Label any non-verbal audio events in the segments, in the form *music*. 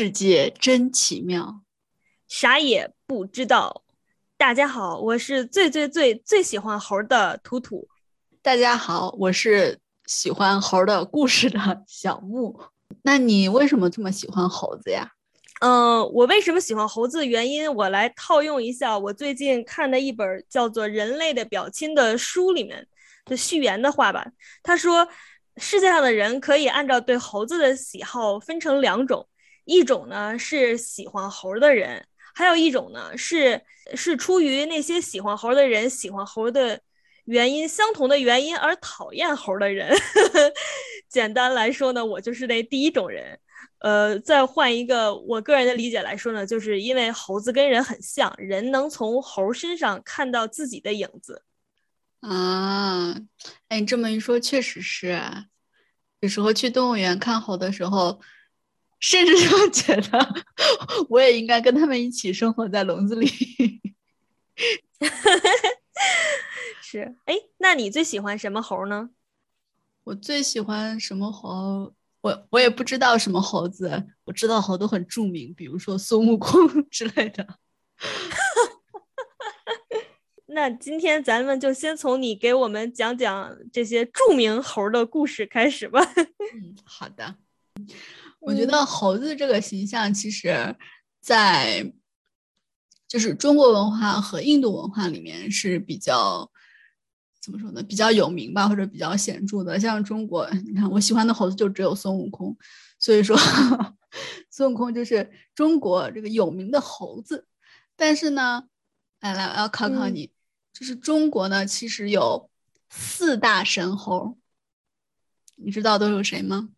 世界真奇妙，啥也不知道。大家好，我是最最最最喜欢猴的图图。大家好，我是喜欢猴的故事的 *laughs* 小木。那你为什么这么喜欢猴子呀？嗯，我为什么喜欢猴子的原因，我来套用一下我最近看的一本叫做《人类的表亲》的书里面的序言的话吧。他说，世界上的人可以按照对猴子的喜好分成两种，一种呢是喜欢猴的人，还有一种呢是是出于那些喜欢猴的人喜欢猴的原因相同的原因而讨厌猴的人。*laughs* 简单来说呢，我就是那第一种人。呃，再换一个我个人的理解来说呢，就是因为猴子跟人很像，人能从猴身上看到自己的影子啊。哎，你这么一说，确实是。有时候去动物园看猴的时候，甚至就觉得我也应该跟他们一起生活在笼子里。*laughs* 是，哎，那你最喜欢什么猴呢？我最喜欢什么猴？我我也不知道什么猴子，我知道猴都很著名，比如说孙悟空 *laughs* 之类的。*laughs* 那今天咱们就先从你给我们讲讲这些著名猴的故事开始吧。嗯，好的。我觉得猴子这个形象，其实，在就是中国文化和印度文化里面是比较。怎么说呢？比较有名吧，或者比较显著的，像中国，你看我喜欢的猴子就只有孙悟空，所以说 *laughs* 孙悟空就是中国这个有名的猴子。但是呢，来来，我要考考你，就是中国呢，其实有四大神猴，你知道都有谁吗？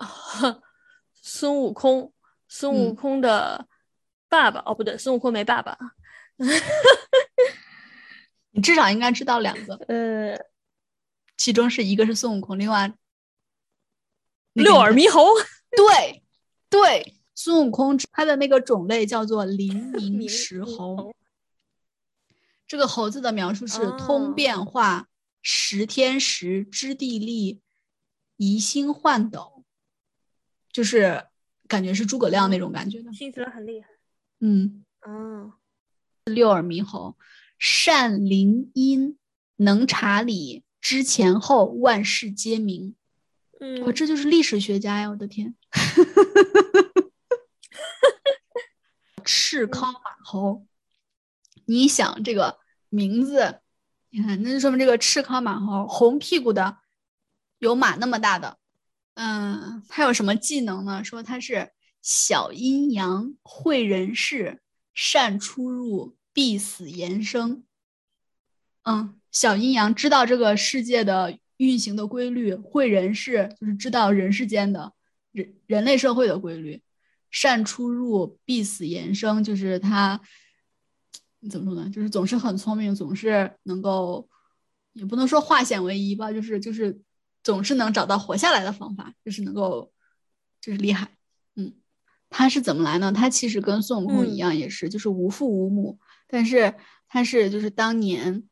啊，*laughs* 孙悟空，孙悟空的爸爸，哦，不对，孙悟空没爸爸。*laughs* 你至少应该知道两个，呃，其中是一个是孙悟空，另外六耳猕猴，*laughs* 对对，孙悟空它的那个种类叫做灵明石猴。这个猴子的描述是通变化，识天时，知地利，移星换斗，就是感觉是诸葛亮那种感觉的，听起来很厉害。嗯嗯，六耳猕猴。善灵音，能察理，知前后，万事皆明。嗯，我这就是历史学家呀！我的天，赤尻马猴，你想这个名字，你看，那就说明这个赤尻马猴，红屁股的，有马那么大的。嗯，它有什么技能呢？说它是小阴阳，会人事，善出入。必死延生，嗯，小阴阳知道这个世界的运行的规律，会人事就是知道人世间的人人类社会的规律，善出入，必死延生，就是他怎么说呢？就是总是很聪明，总是能够，也不能说化险为夷吧，就是就是总是能找到活下来的方法，就是能够就是厉害，嗯，他是怎么来呢？他其实跟孙悟空一样，也是就是无父无母。但是他是就是当年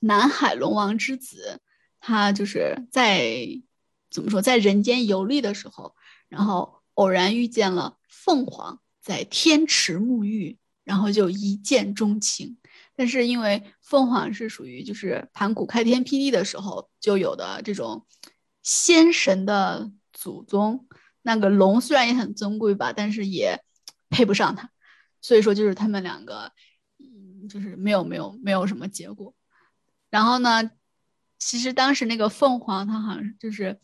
南海龙王之子，他就是在怎么说在人间游历的时候，然后偶然遇见了凤凰，在天池沐浴，然后就一见钟情。但是因为凤凰是属于就是盘古开天辟地的时候就有的这种仙神的祖宗，那个龙虽然也很尊贵吧，但是也配不上他，所以说就是他们两个。就是没有没有没有什么结果，然后呢，其实当时那个凤凰，它好像就是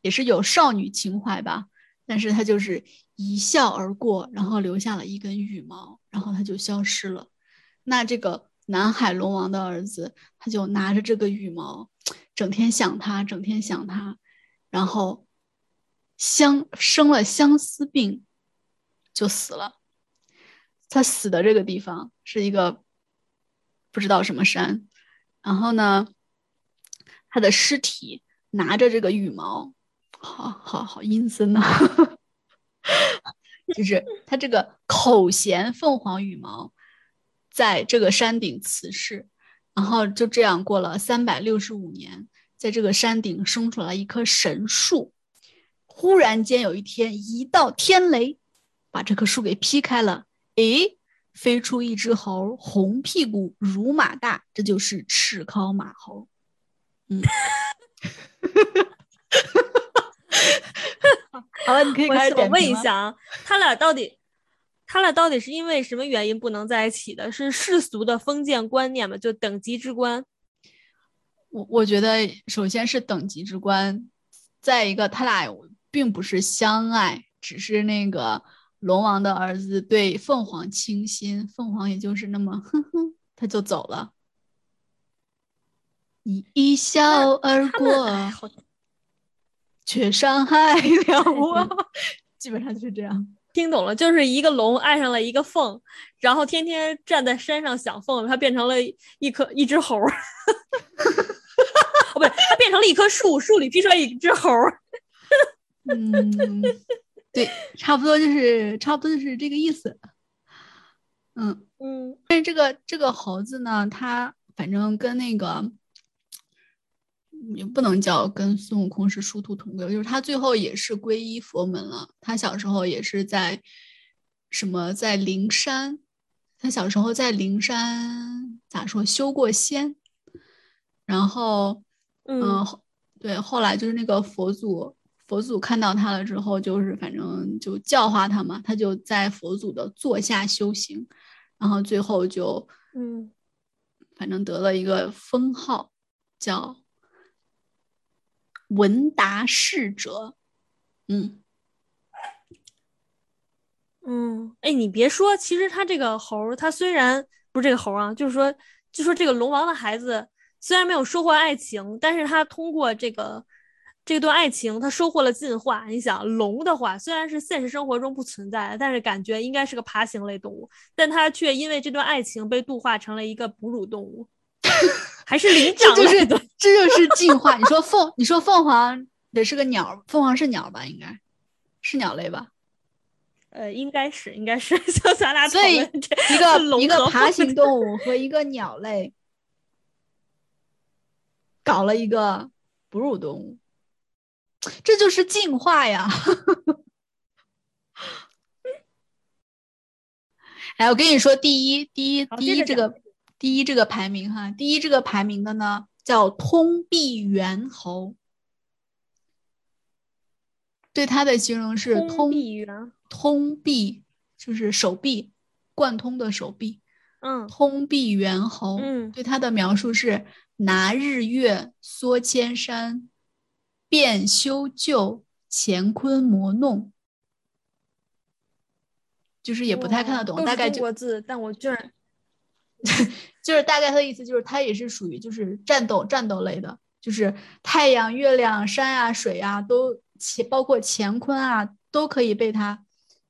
也是有少女情怀吧，但是它就是一笑而过，然后留下了一根羽毛，然后它就消失了。那这个南海龙王的儿子，他就拿着这个羽毛，整天想他，整天想他，然后相生了相思病，就死了。他死的这个地方是一个。不知道什么山，然后呢，他的尸体拿着这个羽毛，好好好阴森呐 *laughs* *laughs* 就是他这个口衔凤凰羽毛，在这个山顶辞世，然后就这样过了三百六十五年，在这个山顶生出来一棵神树，忽然间有一天，一道天雷把这棵树给劈开了。诶，飞出一只猴，红屁股，如马大，这就是赤尻马猴。嗯 *laughs* *laughs* 好了，你可以开始我问一下啊，他俩到底，他俩到底是因为什么原因不能在一起的？是世俗的封建观念吗？就等级之观？我我觉得，首先是等级之观，再一个，他俩并不是相爱，只是那个。龙王的儿子对凤凰倾心，凤凰也就是那么哼哼，他就走了。你一笑而过，却伤害 *laughs* 了我。*laughs* 基本上就是这样。听懂了，就是一个龙爱上了一个凤，然后天天站在山上想凤，它变成了一棵一只猴。*laughs* 哦，不对，它变成了一棵树，树里劈出来一只猴。嗯。对，差不多就是差不多就是这个意思。嗯嗯，但是这个这个猴子呢，它反正跟那个也不能叫跟孙悟空是殊途同归，就是他最后也是皈依佛门了。他小时候也是在什么在灵山，他小时候在灵山咋说修过仙，然后嗯对，后来就是那个佛祖。佛祖看到他了之后，就是反正就教化他嘛，他就在佛祖的座下修行，然后最后就嗯，反正得了一个封号，叫文达侍者。嗯嗯，哎，你别说，其实他这个猴，他虽然不是这个猴啊，就是说，就说这个龙王的孩子虽然没有收获爱情，但是他通过这个。这段爱情，他收获了进化。你想，龙的话虽然是现实生活中不存在，但是感觉应该是个爬行类动物，但他却因为这段爱情被度化成了一个哺乳动物，*laughs* 还是灵长类的。这就是进化。你说凤，你说凤凰得是个鸟，凤凰是鸟吧？应该是鸟类吧？呃，应该是，应该是。*laughs* 就咱俩所以一个一个爬行动物和一个鸟类搞了一个哺乳动物。这就是进化呀！*laughs* 哎，我跟你说，第一，第一，第一这个，第一这个排名哈，第一这个排名的呢叫通臂猿猴，对它的形容是通臂猿，通臂就是手臂贯通的手臂，嗯，通臂猿猴，嗯，对它的描述是拿日月缩千山。变修旧，乾坤魔弄，就是也不太看得懂，大概就字，但我居然 *laughs* 就是大概他的意思，就是他也是属于就是战斗战斗类的，就是太阳、月亮、山啊、水啊，都乾包括乾坤啊，都可以被他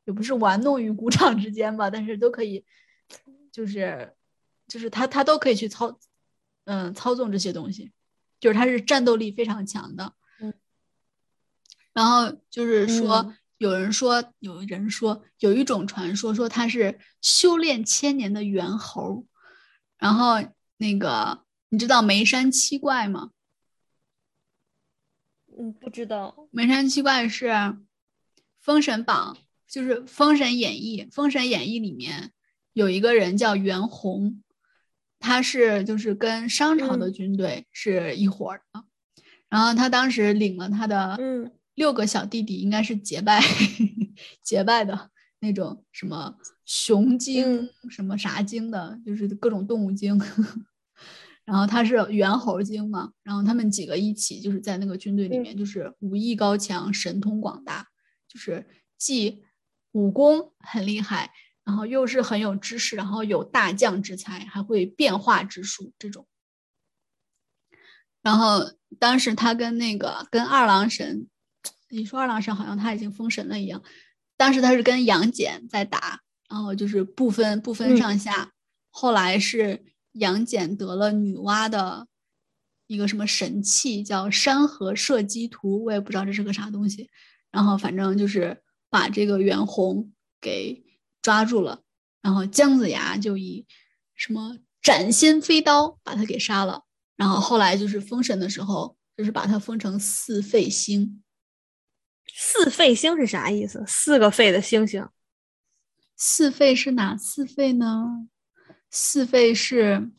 也不是玩弄于股掌之间吧，但是都可以，就是就是他他都可以去操嗯操纵这些东西，就是他是战斗力非常强的。然后就是说，有人说，有人说，有一种传说说他是修炼千年的猿猴。然后那个，你知道眉山七怪吗？嗯，不知道。眉山七怪是《封神榜》，就是《封神演义》。《封神演义》里面有一个人叫袁弘，他是就是跟商朝的军队是一伙的。然后他当时领了他的嗯。六个小弟弟应该是结拜 *laughs* 结拜的那种，什么熊精、什么啥精的，就是各种动物精。*laughs* 然后他是猿猴精嘛，然后他们几个一起就是在那个军队里面，就是武艺高强、神通广大，就是既武功很厉害，然后又是很有知识，然后有大将之才，还会变化之术这种。然后当时他跟那个跟二郎神。你说二郎神好像他已经封神了一样，当时他是跟杨戬在打，然后就是不分不分上下。后来是杨戬得了女娲的一个什么神器，叫山河射击图，我也不知道这是个啥东西。然后反正就是把这个袁弘给抓住了，然后姜子牙就以什么斩仙飞刀把他给杀了。然后后来就是封神的时候，就是把他封成四废星。四废星是啥意思？四个废的星星。四废是哪四废呢？四废是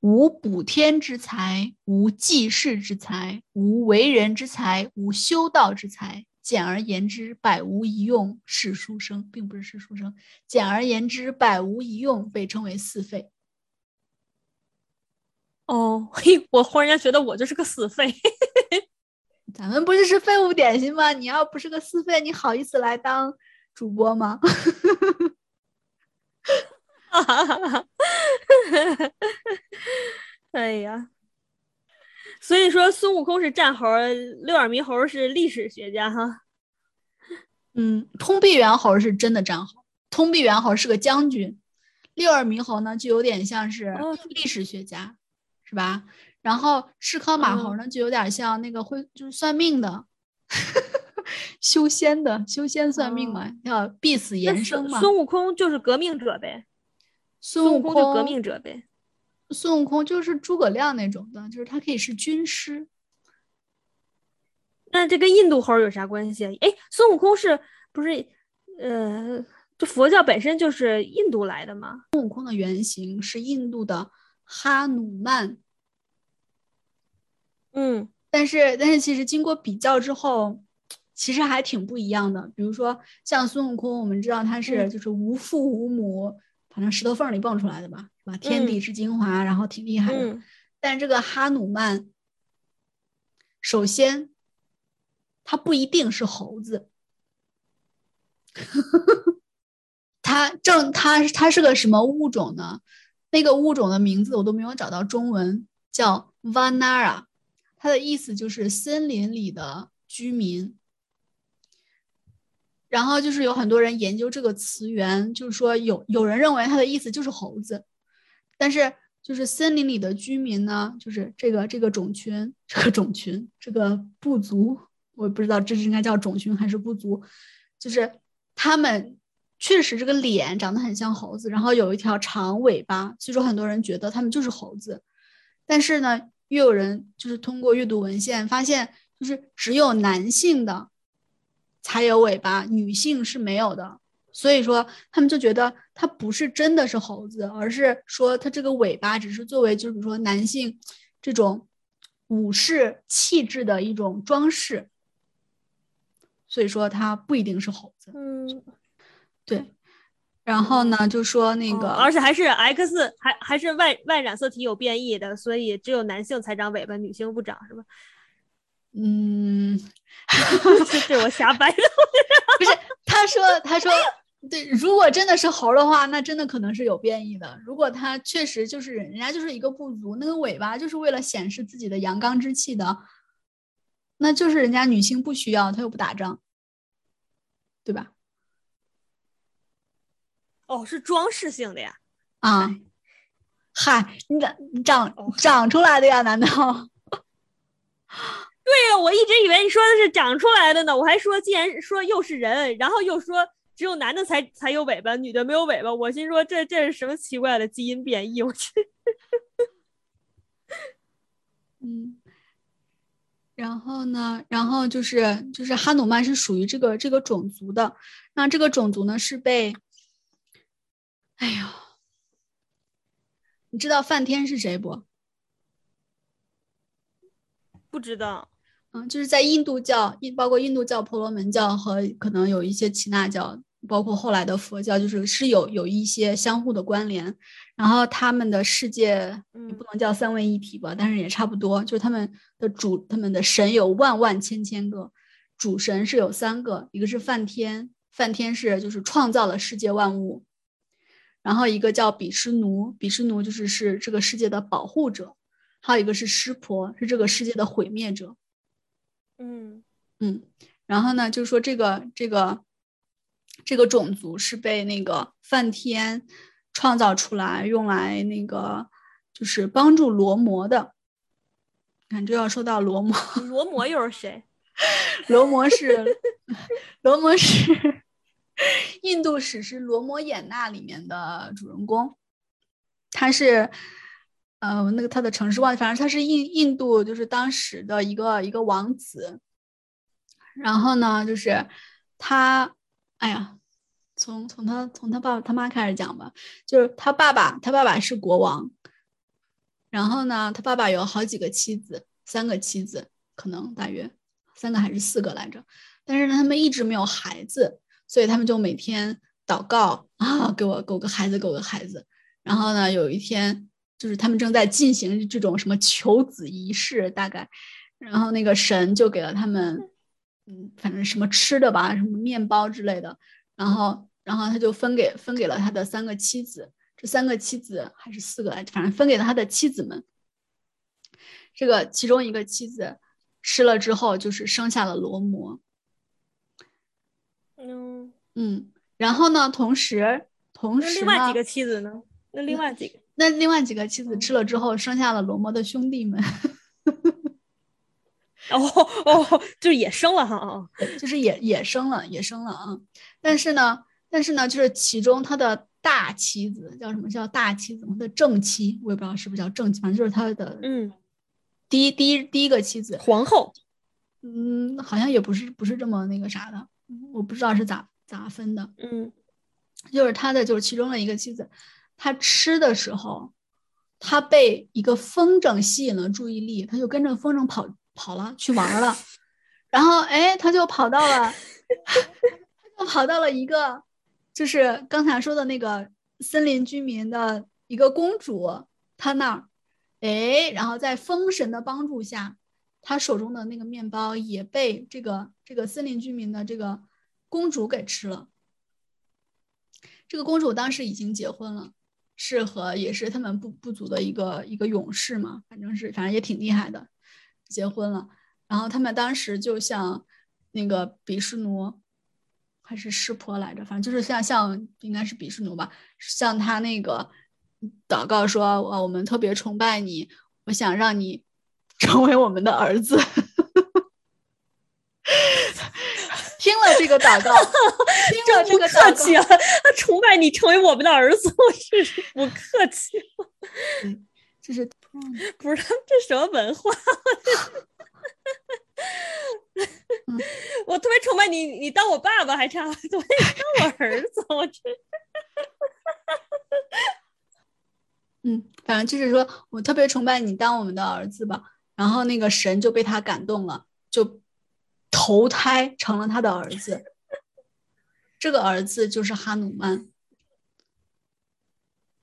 无补天之才，无济世之才，无为人之才，无修道之才。简而言之，百无一用是书生，并不是是书生。简而言之，百无一用被称为四废。哦，嘿，我忽然间觉得我就是个死废。*laughs* 咱们不就是废物点心吗？你要不是个四废，你好意思来当主播吗？哈哈哈哈哎呀，所以说孙悟空是战猴，六耳猕猴是历史学家哈。嗯，通臂猿猴是真的战猴，通臂猿猴是个将军，六耳猕猴呢就有点像是历史学家，是吧？然后赤尻马猴呢就有点像那个会就是算命的，*laughs* 修仙的修仙算命嘛，要必死延生嘛。孙悟空就是革命者呗。孙悟空就革命者呗，孙悟空就是诸葛亮那种的，就是他可以是军师。那这跟印度猴有啥关系？哎，孙悟空是不是呃，这佛教本身就是印度来的吗？孙悟空的原型是印度的哈努曼。嗯，但是但是其实经过比较之后，其实还挺不一样的。比如说像孙悟空，我们知道他是就是无父无母。反正石头缝里蹦出来的吧，是吧？天地之精华，然后挺厉害的。但这个哈努曼，首先，他不一定是猴子。*laughs* 他正他他是个什么物种呢？那个物种的名字我都没有找到中文，叫 Vanara，它的意思就是森林里的居民。然后就是有很多人研究这个词源，就是说有有人认为它的意思就是猴子，但是就是森林里的居民呢，就是这个这个种群，这个种群，这个部族，我不知道这是应该叫种群还是部族，就是他们确实这个脸长得很像猴子，然后有一条长尾巴，所以说很多人觉得他们就是猴子，但是呢，又有人就是通过阅读文献发现，就是只有男性的。才有尾巴，女性是没有的，所以说他们就觉得它不是真的是猴子，而是说它这个尾巴只是作为，就是比如说男性这种武士气质的一种装饰，所以说它不一定是猴子。嗯，对。然后呢，就说那个，而且还是 X，还还是 Y Y 染色体有变异的，所以只有男性才长尾巴，女性不长，是吧？嗯，*laughs* 这我瞎掰的，*laughs* 不是？他说，他说，对，如果真的是猴的话，那真的可能是有变异的。如果他确实就是人家就是一个部族，那个尾巴就是为了显示自己的阳刚之气的，那就是人家女性不需要，他又不打仗，对吧？哦，是装饰性的呀？啊，嗨，你长长长出来的呀？难道？*laughs* 对呀，我一直以为你说的是长出来的呢。我还说，既然说又是人，然后又说只有男的才才有尾巴，女的没有尾巴，我心说这这是什么奇怪的基因变异？我去。*laughs* 嗯，然后呢？然后就是就是哈努曼是属于这个这个种族的。那这个种族呢是被，哎呦，你知道梵天是谁不？不知道。嗯，就是在印度教，印包括印度教、婆罗门教和可能有一些耆那教，包括后来的佛教，就是是有有一些相互的关联。然后他们的世界也不能叫三位一体吧，但是也差不多。就是他们的主，他们的神有万万千千个，主神是有三个，一个是梵天，梵天是就是创造了世界万物。然后一个叫比湿奴，比湿奴就是是这个世界的保护者。还有一个是湿婆，是这个世界的毁灭者。嗯嗯，然后呢，就是说这个这个这个种族是被那个梵天创造出来，用来那个就是帮助罗摩的。看，就要说到罗摩，罗摩又是谁？*laughs* 罗摩是 *laughs* 罗摩是印度史诗《罗摩衍那》里面的主人公，他是。呃，那个他的城市忘记，反正他是印印度，就是当时的一个一个王子，然后呢，就是他，哎呀，从从他从他爸爸他妈开始讲吧，就是他爸爸，他爸爸是国王，然后呢，他爸爸有好几个妻子，三个妻子，可能大约三个还是四个来着，但是呢，他们一直没有孩子，所以他们就每天祷告啊，给我给我个孩子，给我个孩子。然后呢，有一天就是他们正在进行这种什么求子仪式，大概，然后那个神就给了他们。嗯，反正什么吃的吧，什么面包之类的，然后，然后他就分给分给了他的三个妻子，这三个妻子还是四个来，反正分给了他的妻子们。这个其中一个妻子吃了之后，就是生下了罗摩。嗯嗯，然后呢，同时同时另外几个妻子呢？那另外几个？那另外几个妻子吃了之后，生下了罗摩的兄弟们。*laughs* 哦哦，就是也生了哈，就是也也生了，也生了啊。但是呢，但是呢，就是其中他的大妻子叫什么叫大妻子？他的正妻，我也不知道是不是叫正妻，反正就是他的嗯，第一第一第一个妻子皇后，嗯，好像也不是不是这么那个啥的，我不知道是咋咋分的，嗯，就是他的就是其中的一个妻子，他吃的时候，他被一个风筝吸引了注意力，他就跟着风筝跑。跑了去玩了，然后哎，他就跑到了，*laughs* 他就跑到了一个，就是刚才说的那个森林居民的一个公主，她那儿，哎，然后在风神的帮助下，他手中的那个面包也被这个这个森林居民的这个公主给吃了。这个公主当时已经结婚了，是和也是他们部部族的一个一个勇士嘛，反正是反正也挺厉害的。结婚了，然后他们当时就像那个比什奴还是湿婆来着，反正就是像像应该是比什奴吧，像他那个祷告说：“呃，我们特别崇拜你，我想让你 *laughs* 成为我们的儿子。”听了这个祷告，听 *laughs* 了这个客气啊，他崇拜你成为我们的儿子，*laughs* 我真是不客气了。嗯，这是。不是这什么文化？*laughs* 我特别崇拜你，你当我爸爸还差，怎么当我儿子？我真……嗯，反正就是说我特别崇拜你当我们的儿子吧。然后那个神就被他感动了，就投胎成了他的儿子。这个儿子就是哈努曼。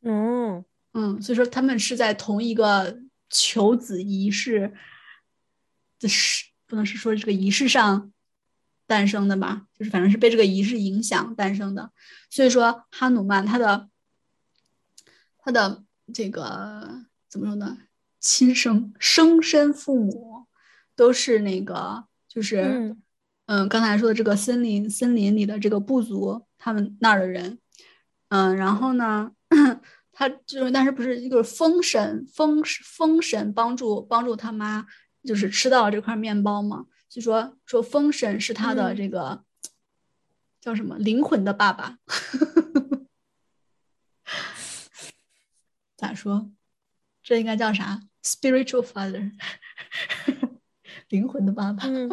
嗯。嗯，所以说他们是在同一个求子仪式的是不能是说这个仪式上诞生的吧？就是反正是被这个仪式影响诞生的。所以说哈努曼他的他的这个怎么说呢？亲生生身父母都是那个就是嗯刚才说的这个森林森林里的这个部族他们那儿的人嗯，然后呢？*clears throat* 他就是，但是不是一个封神封封神帮助帮助他妈，就是吃到了这块面包嘛？就说说封神是他的这个叫什么灵魂的爸爸？*laughs* 咋说？这应该叫啥？spiritual father，*laughs* 灵魂的爸爸。*laughs* 嗯，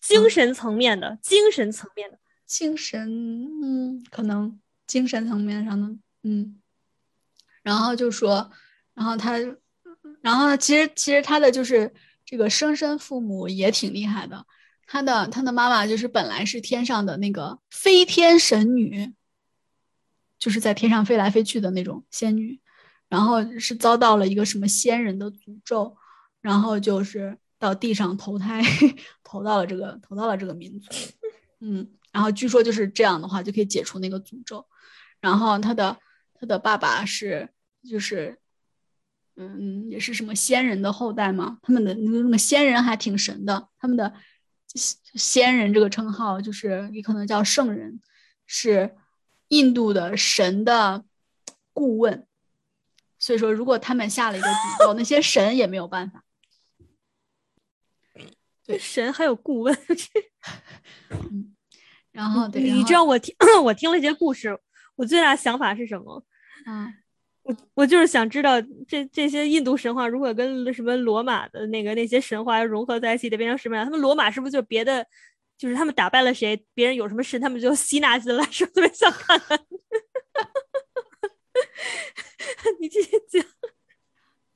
精神层面的，精神层面的，精神，嗯，可能精神层面上的，嗯。然后就说，然后他，然后其实其实他的就是这个生身父母也挺厉害的。他的他的妈妈就是本来是天上的那个飞天神女，就是在天上飞来飞去的那种仙女，然后是遭到了一个什么仙人的诅咒，然后就是到地上投胎，*laughs* 投到了这个投到了这个民族，嗯，然后据说就是这样的话就可以解除那个诅咒，然后他的。他的爸爸是，就是，嗯，也是什么仙人的后代嘛？他们的那个仙人还挺神的，他们的仙人这个称号就是也可能叫圣人，是印度的神的顾问。所以说，如果他们下了一个诅咒，那些神也没有办法。对，神还有顾问。*laughs* 嗯，然后对，你知道我听 *coughs* 我听了一些故事，我最大的想法是什么？嗯，我我就是想知道这这些印度神话如果跟什么罗马的那个那些神话融合在一起，得变成什么样？他们罗马是不是就别的就是他们打败了谁，别人有什么事，他们就吸纳进来，是特别想看。*laughs* 你继续讲。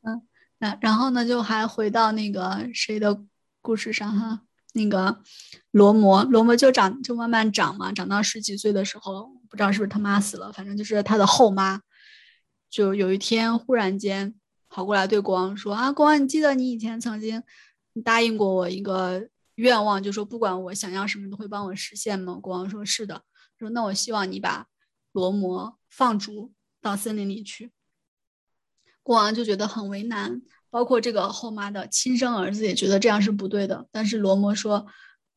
嗯，那然后呢，就还回到那个谁的故事上哈，那个罗摩，罗摩就长就慢慢长嘛，长到十几岁的时候，不知道是不是他妈死了，反正就是他的后妈，就有一天忽然间跑过来对国王说啊，国王，你记得你以前曾经答应过我一个愿望，就说不管我想要什么都会帮我实现吗？国王说是的，说那我希望你把罗摩放逐到森林里去。国王就觉得很为难，包括这个后妈的亲生儿子也觉得这样是不对的。但是罗摩说：“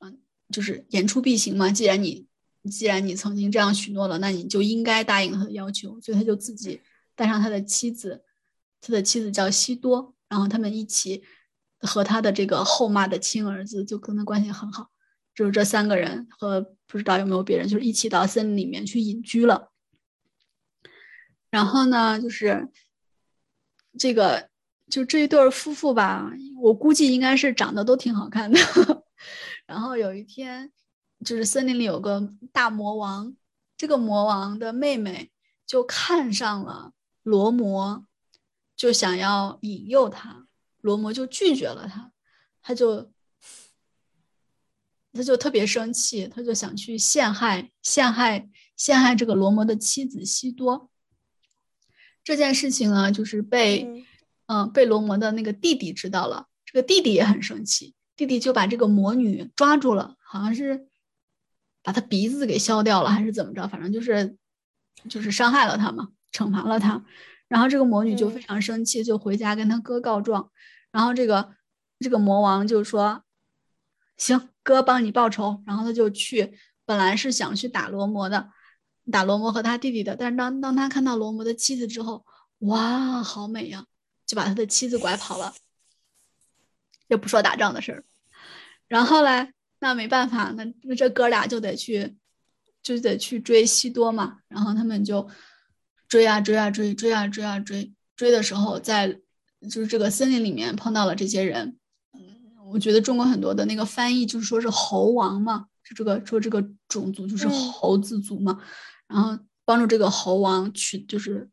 嗯，就是言出必行嘛。既然你，既然你曾经这样许诺了，那你就应该答应他的要求。”所以他就自己带上他的妻子，他的妻子叫西多，然后他们一起和他的这个后妈的亲儿子就跟他关系很好，就是这三个人和不知道有没有别人，就是一起到森林里面去隐居了。然后呢，就是。这个就这一对夫妇吧，我估计应该是长得都挺好看的。*laughs* 然后有一天，就是森林里有个大魔王，这个魔王的妹妹就看上了罗摩，就想要引诱他，罗摩就拒绝了他，他就他就特别生气，他就想去陷害陷害陷害这个罗摩的妻子西多。这件事情呢，就是被，被罗摩的那个弟弟知道了。这个弟弟也很生气，弟弟就把这个魔女抓住了，好像是把她鼻子给削掉了，还是怎么着？反正就是，就是伤害了她嘛，惩罚了她。然后这个魔女就非常生气，就回家跟他哥告状。然后这个这个魔王就说：“行，哥帮你报仇。”然后他就去，本来是想去打罗摩的。打罗摩和他弟弟的，但是当当他看到罗摩的妻子之后，哇，好美呀，就把他的妻子拐跑了，也不说打仗的事儿。然后嘞，那没办法，那那这哥俩就得去，就得去追西多嘛。然后他们就追啊追啊追，追啊追啊追，追的时候在就是这个森林里面碰到了这些人。嗯，我觉得中国很多的那个翻译就是说是猴王嘛，是这个说这个种族就是猴子族嘛。然后帮助这个猴王取，就是，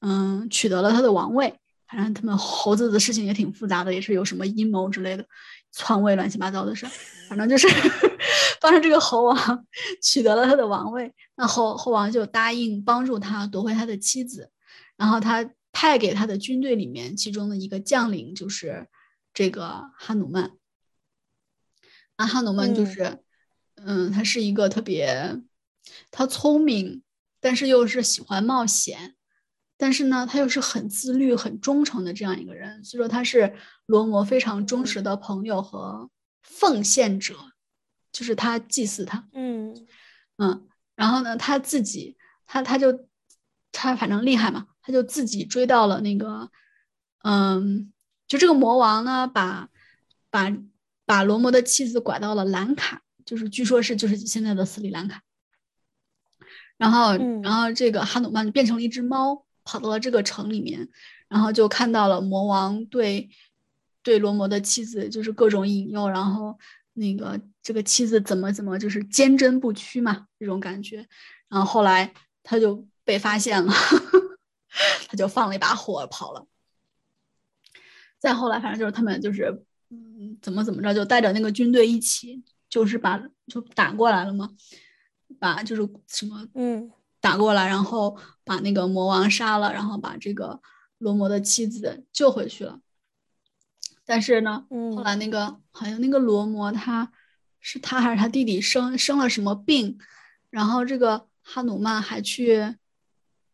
嗯，取得了他的王位。反正他们猴子的事情也挺复杂的，也是有什么阴谋之类的，篡位乱七八糟的事。反正就是 *laughs* 帮助这个猴王取得了他的王位。那猴猴王就答应帮助他夺回他的妻子。然后他派给他的军队里面，其中的一个将领就是这个哈努曼。那哈努曼就是，嗯，他是一个特别。他聪明，但是又是喜欢冒险，但是呢，他又是很自律、很忠诚的这样一个人。所以说，他是罗摩非常忠实的朋友和奉献者，就是他祭祀他。嗯嗯，然后呢，他自己，他他就他反正厉害嘛，他就自己追到了那个，嗯，就这个魔王呢，把把把罗摩的妻子拐到了兰卡，就是据说是就是现在的斯里兰卡。然后，然后这个哈努曼就变成了一只猫，跑到了这个城里面，然后就看到了魔王对对罗摩的妻子就是各种引诱，然后那个这个妻子怎么怎么就是坚贞不屈嘛，这种感觉。然后后来他就被发现了，*laughs* 他就放了一把火跑了。再后来，反正就是他们就是嗯怎么怎么着，就带着那个军队一起，就是把就打过来了嘛。把就是什么嗯打过来，然后把那个魔王杀了，然后把这个罗摩的妻子救回去了。但是呢，后来那个好像那个罗摩他是他还是他弟弟生生了什么病，然后这个哈努曼还去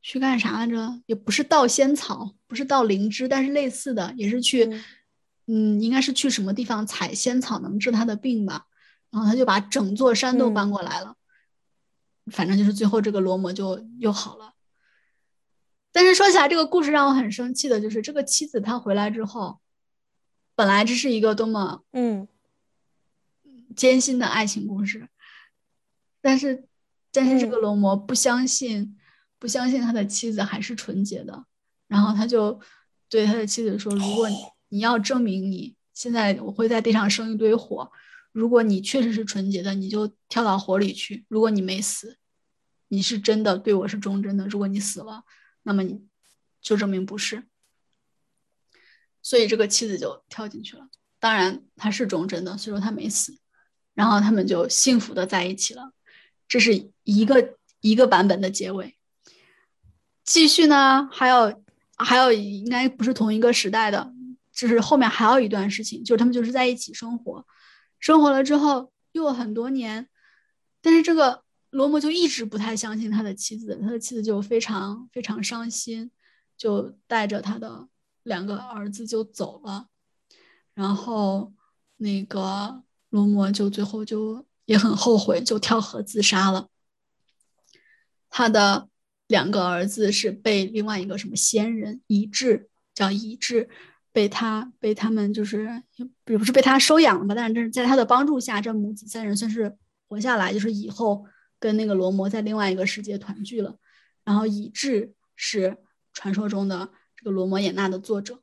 去干啥来着？也不是盗仙草，不是盗灵芝，但是类似的也是去嗯，应该是去什么地方采仙草能治他的病吧。然后他就把整座山都搬过来了。反正就是最后这个罗摩就又好了，但是说起来这个故事让我很生气的就是这个妻子她回来之后，本来这是一个多么嗯。艰辛的爱情故事，但是但是这个罗摩不相信不相信他的妻子还是纯洁的，然后他就对他的妻子说：“如果你你要证明你现在我会在地上生一堆火，如果你确实是纯洁的，你就跳到火里去；如果你没死，你是真的对我是忠贞的。如果你死了，那么你就证明不是。所以这个妻子就跳进去了。当然他是忠贞的，所以说他没死。然后他们就幸福的在一起了。这是一个一个版本的结尾。继续呢，还有还有应该不是同一个时代的，就是后面还有一段事情，就是他们就是在一起生活，生活了之后又很多年，但是这个罗摩就一直不太相信他的妻子，他的妻子就非常非常伤心，就带着他的两个儿子就走了，然后那个罗摩就最后就也很后悔，就跳河自杀了，他的。两个儿子是被另外一个什么仙人医治叫医治，被他被他们就是也不是被他收养了吧，但是这是在他的帮助下，这母子三人算是活下来，就是以后跟那个罗摩在另外一个世界团聚了。然后以智是传说中的这个罗摩衍那的作者。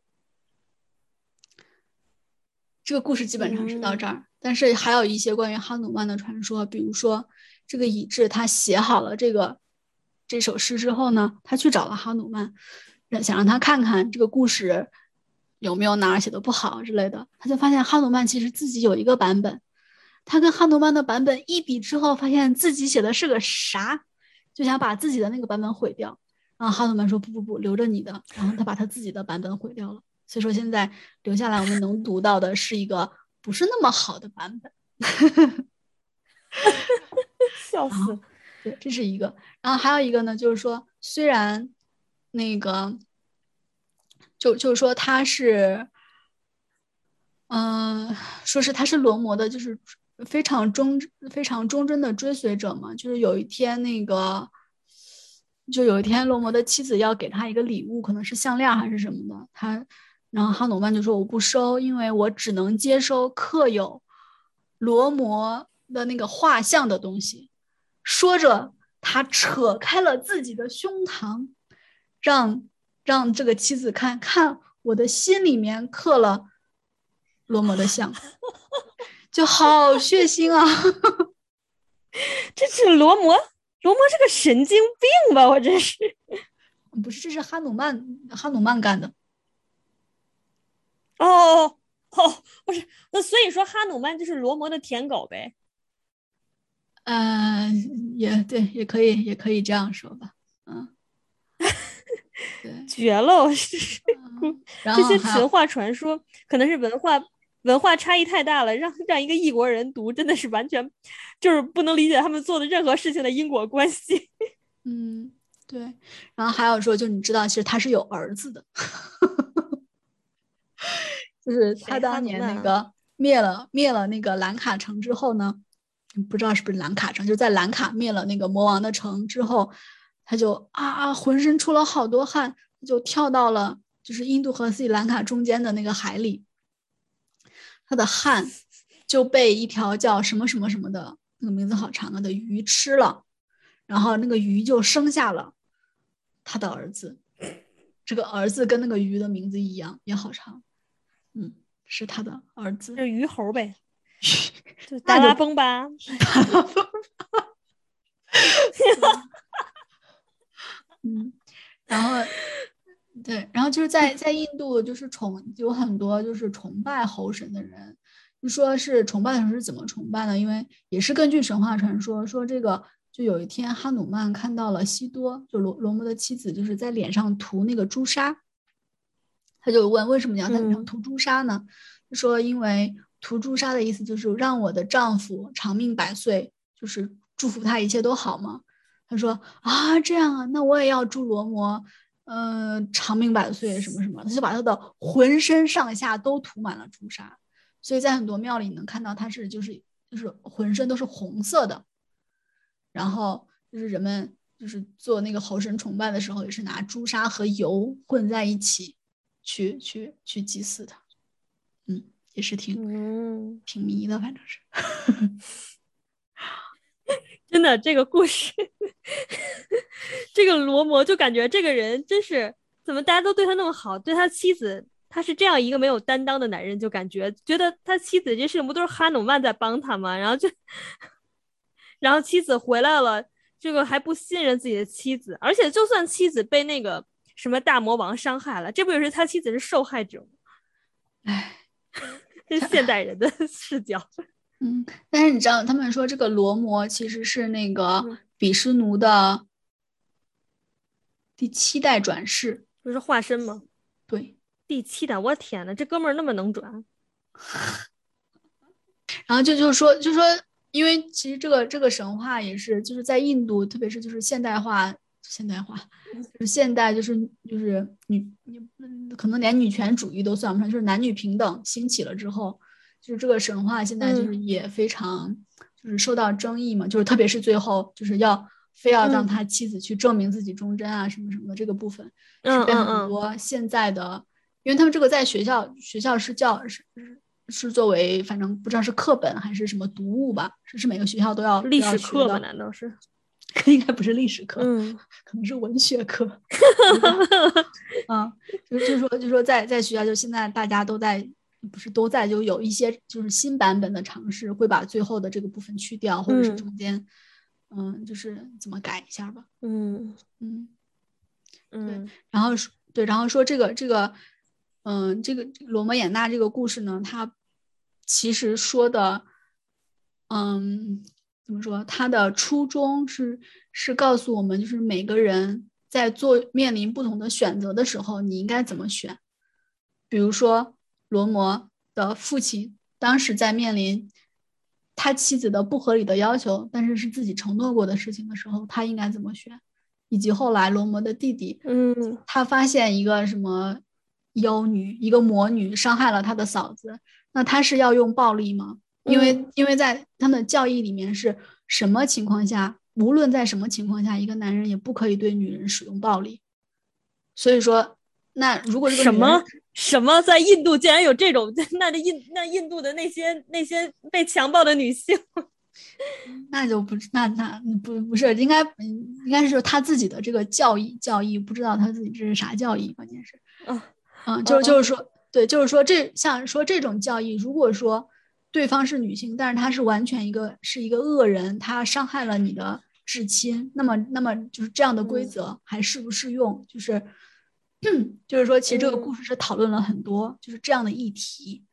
这个故事基本上是到这儿，但是还有一些关于哈努曼的传说，比如说这个以智他写好了这个。这首诗之后呢，他去找了哈努曼，想让他看看这个故事有没有哪儿写的不好之类的。他就发现哈努曼其实自己有一个版本，他跟哈努曼的版本一比之后，发现自己写的是个啥，就想把自己的那个版本毁掉。然后哈努曼说：“不不不，留着你的。”然后他把他自己的版本毁掉了。所以说现在留下来我们能读到的是一个不是那么好的版本。*laughs* 笑死。对，这是一个，然后还有一个呢，就是说，虽然那个，就就是说他是，嗯，说是他是罗摩的，就是非常忠非常忠贞的追随者嘛。就是有一天那个，就有一天罗摩的妻子要给他一个礼物，可能是项链还是什么的，他，然后哈努曼就说我不收，因为我只能接收刻有罗摩的那个画像的东西。说着，他扯开了自己的胸膛，让让这个妻子看看，我的心里面刻了罗摩的像，*laughs* 就好血腥啊！*laughs* 这是罗摩，罗摩是个神经病吧？我这是，不是，这是哈努曼，哈努曼干的。哦哦，不是，那所以说哈努曼就是罗摩的舔狗呗。嗯，也对，也可以，也可以这样说吧。嗯，对，绝了！这些神话传说可能是文化文化差异太大了，让让一个异国人读，真的是完全就是不能理解他们做的任何事情的因果关系。*laughs* 嗯，对。然后还有说，就你知道，其实他是有儿子的，*laughs* 就是他当年那个灭了灭了那个兰卡城之后呢。不知道是不是兰卡城，就在兰卡灭了那个魔王的城之后，他就啊浑身出了好多汗，就跳到了就是印度和斯里兰卡中间的那个海里，他的汗就被一条叫什么什么什么的那个名字好长啊的鱼吃了，然后那个鱼就生下了他的儿子，这个儿子跟那个鱼的名字一样，也好长，嗯，是他的儿子，就鱼猴呗。达拉崩吧，达拉崩吧。嗯，然后对，然后就是在在印度，就是崇有很多就是崇拜猴神的人。就说是崇拜的时候是怎么崇拜呢？因为也是根据神话传说，说这个就有一天哈努曼看到了西多，就罗罗摩的妻子，就是在脸上涂那个朱砂，他就问为什么你要在脸上涂朱砂呢？他说因为。涂朱砂的意思就是让我的丈夫长命百岁，就是祝福他一切都好吗？他说啊，这样啊，那我也要祝罗摩，嗯，长命百岁什么什么。他就把他的浑身上下都涂满了朱砂，所以在很多庙里你能看到他是就是就是浑身都是红色的。然后就是人们就是做那个猴神崇拜的时候，也是拿朱砂和油混在一起去去去祭祀他。嗯也是挺挺迷的，反正是，*laughs* *laughs* 真的这个故事，*laughs* 这个罗摩就感觉这个人真是怎么大家都对他那么好，对他妻子，他是这样一个没有担当的男人，就感觉觉得他妻子这事情不都是哈努曼在帮他吗？然后就，然后妻子回来了，这个还不信任自己的妻子，而且就算妻子被那个什么大魔王伤害了，这不也是他妻子是受害者吗？唉，*laughs* 这是现代人的视角。嗯，但是你知道，他们说这个罗摩其实是那个嗯毗湿奴的第七代转世。不是化身吗？对，第七代，我天呐，这哥们儿那么能转，*laughs* 然后就就是说，就说，因为其实这个这个神话也是，就是在印度，特别是就是现代化，现代化，就是现代，就是就是女，你嗯可能连女权主义都算不上，就是男女平等兴起了之后，就是这个神话现在就是也非常就是受到争议嘛，就是特别是最后就是要非要让嗯他妻子去证明自己忠贞啊什么什么的这个部分，嗯是被很多现在的，因为他们这个在学校学校是教是是是作为反正不知道是课本还是什么读物吧，是是每个学校都要历史课吧？难道是？*laughs* 应该不是历史课，嗯 *laughs* 可能是文学课。*laughs* 嗯，就就说就说在在学校，就现在大家都在不是都在，就有一些就是新版本的尝试，会把最后的这个部分去掉，或者是嗯中间嗯就是怎么改一下吧。嗯嗯，嗯然后说对，然后说这个这个嗯这个这个罗摩衍那这个故事呢，它其实说的嗯。怎么说？它的初衷是是告诉我们，就是每个人在做面临不同的选择的时候，你应该怎么选。比如说，罗摩的父亲当时在面临他妻子的不合理的要求，但是是自己承诺过的事情的时候，他应该怎么选？以及后来罗摩的弟弟，嗯他发现一个什么妖女，一个魔女伤害了他的嫂子，那他是要用暴力吗？因为、嗯因为在他们的教义里面是什么情况下，无论在什么情况下，一个男人也不可以对女人使用暴力。所以说，那如果这个什么什么在印度竟然有这种？*laughs* 那这印那印度的那些那些被强暴的女性，*laughs* 那就不那那不不是应该嗯应该是他自己的这个教义教义，不知道他自己这是啥教义，关键是，嗯嗯，就是就是说，对，就是说这像说这种教义，如果说对方是女性，但是她是完全一个是一个恶人，她伤害了你的至亲，那么那么就是这样的规嗯则还适不适用？就是 *clears throat* 就是说，其实这个嗯故事是讨论了很多就是这样的议题。